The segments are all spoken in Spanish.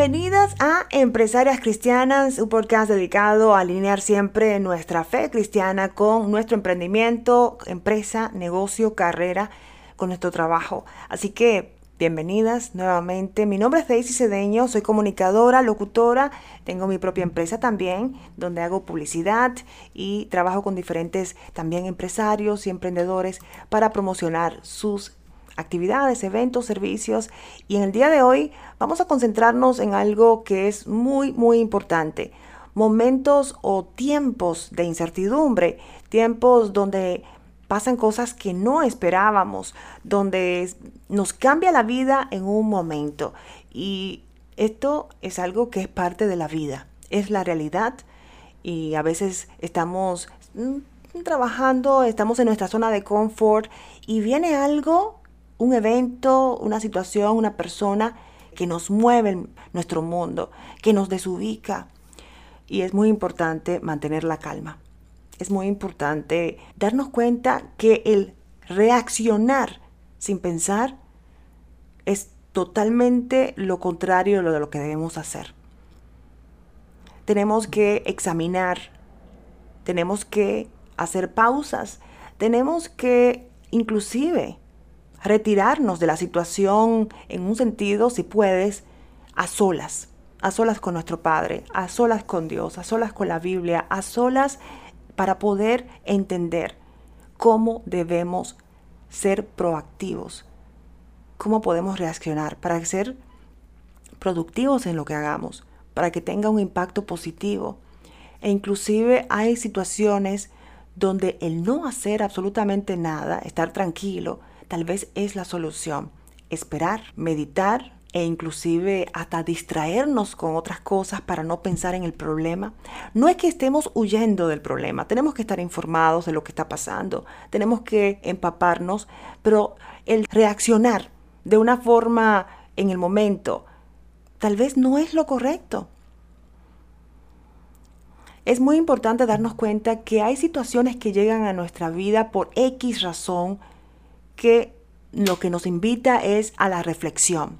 Bienvenidas a Empresarias Cristianas, un podcast dedicado a alinear siempre nuestra fe cristiana con nuestro emprendimiento, empresa, negocio, carrera, con nuestro trabajo. Así que bienvenidas nuevamente. Mi nombre es Daisy Cedeño, soy comunicadora, locutora, tengo mi propia empresa también, donde hago publicidad y trabajo con diferentes también empresarios y emprendedores para promocionar sus actividades, eventos, servicios. Y en el día de hoy vamos a concentrarnos en algo que es muy, muy importante. Momentos o tiempos de incertidumbre, tiempos donde pasan cosas que no esperábamos, donde nos cambia la vida en un momento. Y esto es algo que es parte de la vida, es la realidad. Y a veces estamos mm, trabajando, estamos en nuestra zona de confort y viene algo un evento, una situación, una persona que nos mueve nuestro mundo, que nos desubica. Y es muy importante mantener la calma. Es muy importante darnos cuenta que el reaccionar sin pensar es totalmente lo contrario de lo que debemos hacer. Tenemos que examinar, tenemos que hacer pausas, tenemos que inclusive retirarnos de la situación en un sentido, si puedes, a solas, a solas con nuestro Padre, a solas con Dios, a solas con la Biblia, a solas para poder entender cómo debemos ser proactivos, cómo podemos reaccionar para ser productivos en lo que hagamos, para que tenga un impacto positivo. E inclusive hay situaciones donde el no hacer absolutamente nada, estar tranquilo, tal vez es la solución. Esperar, meditar e inclusive hasta distraernos con otras cosas para no pensar en el problema. No es que estemos huyendo del problema, tenemos que estar informados de lo que está pasando, tenemos que empaparnos, pero el reaccionar de una forma en el momento tal vez no es lo correcto. Es muy importante darnos cuenta que hay situaciones que llegan a nuestra vida por X razón que lo que nos invita es a la reflexión,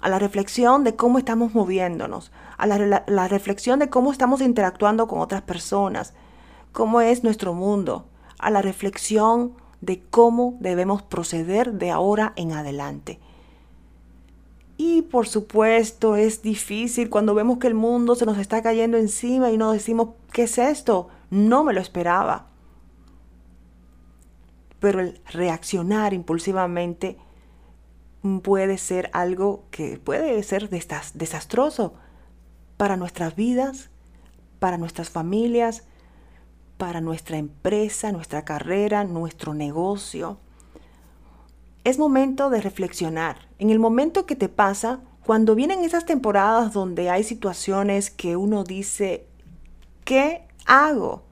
a la reflexión de cómo estamos moviéndonos, a la, la, reflexión de cómo estamos interactuando con otras personas, cómo es nuestro mundo, a la reflexión de cómo debemos proceder de ahora en adelante. Y por supuesto es difícil cuando vemos que el mundo se nos está cayendo encima y nos decimos, ¿qué es esto? No me lo esperaba pero el reaccionar impulsivamente puede ser algo que puede ser desastroso para nuestras vidas, para nuestras familias, para nuestra empresa, nuestra carrera, nuestro negocio. Es momento de reflexionar. En el momento que te pasa, cuando vienen esas temporadas donde hay situaciones que uno dice, ¿qué hago?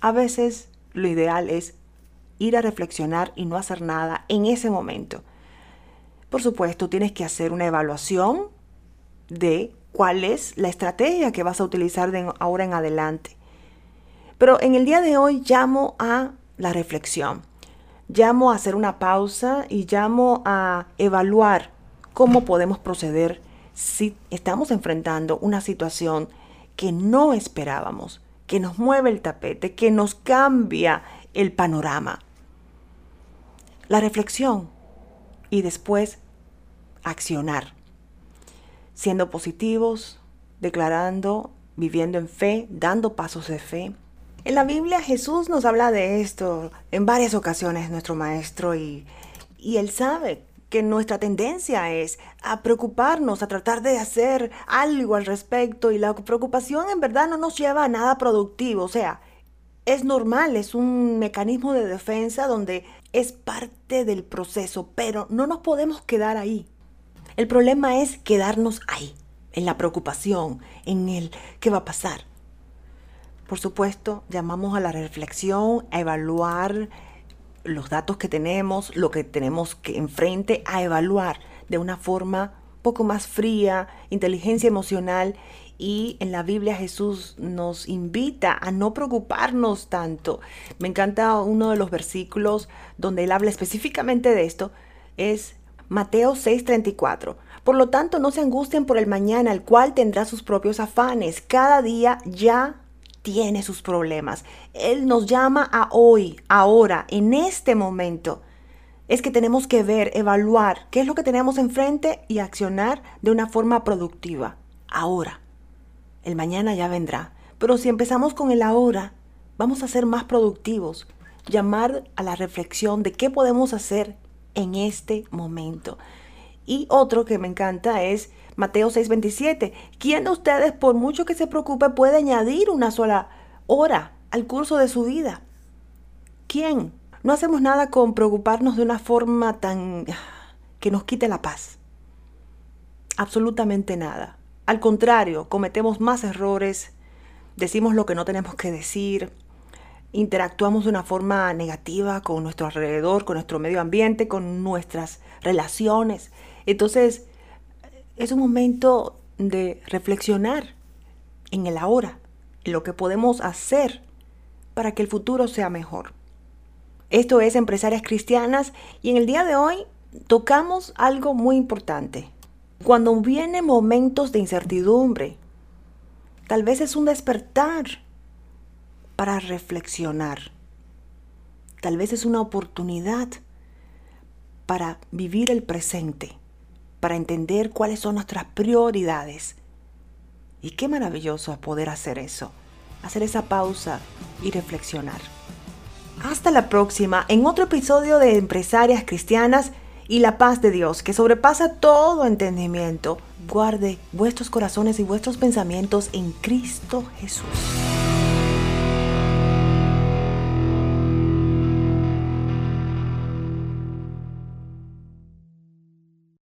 A veces lo ideal es ir a reflexionar y no hacer nada en ese momento. Por supuesto, tienes que hacer una evaluación de cuál es la estrategia que vas a utilizar de ahora en adelante. Pero en el día de hoy llamo a la reflexión, llamo a hacer una pausa y llamo a evaluar cómo podemos proceder si estamos enfrentando una situación que no esperábamos, que nos mueve el tapete, que nos cambia el panorama. La reflexión y después accionar, siendo positivos, declarando, viviendo en fe, dando pasos de fe. En la Biblia Jesús nos habla de esto en varias ocasiones, nuestro Maestro, y, y Él sabe que nuestra tendencia es a preocuparnos, a tratar de hacer algo al respecto, y la preocupación en verdad no nos lleva a nada productivo, o sea, es normal, es un mecanismo de defensa donde es parte del proceso, pero no nos podemos quedar ahí. El problema es quedarnos ahí, en la preocupación, en el qué va a pasar. Por supuesto, llamamos a la reflexión, a evaluar los datos que tenemos, lo que tenemos que enfrente, a evaluar de una forma poco más fría, inteligencia emocional y en la Biblia Jesús nos invita a no preocuparnos tanto. Me encanta uno de los versículos donde él habla específicamente de esto, es Mateo 6:34, Por lo tanto, no se angustien por el mañana, el cual tendrá sus propios afanes. Cada día ya tiene sus problemas. Él nos llama a hoy, ahora, en este momento. Es que tenemos que ver, evaluar qué es lo que tenemos enfrente y accionar de una forma productiva. Ahora. El mañana ya vendrá. Pero si empezamos con el ahora, vamos a ser más productivos. Llamar a la reflexión de qué podemos hacer en este momento. Y otro que me encanta es Mateo 6:27. ¿Quién de ustedes, por mucho que se preocupe, puede añadir una sola hora al curso de su vida? ¿Quién? No hacemos nada con preocuparnos de una forma tan que nos quite la paz. Absolutamente nada. Al contrario, cometemos más errores, decimos lo que no tenemos que decir, interactuamos de una forma negativa con nuestro alrededor, con nuestro medio ambiente, con nuestras relaciones. Entonces, es un momento de reflexionar en el ahora, en lo que podemos hacer para que el futuro sea mejor. Esto es Empresarias Cristianas y en el día de hoy tocamos algo muy importante. Cuando vienen momentos de incertidumbre, tal vez es un despertar para reflexionar. Tal vez es una oportunidad para vivir el presente para entender cuáles son nuestras prioridades. Y qué maravilloso poder hacer eso, hacer esa pausa y reflexionar. Hasta la próxima en otro episodio de Empresarias Cristianas y la paz de Dios, que sobrepasa todo entendimiento, guarde vuestros corazones y vuestros pensamientos en Cristo Jesús.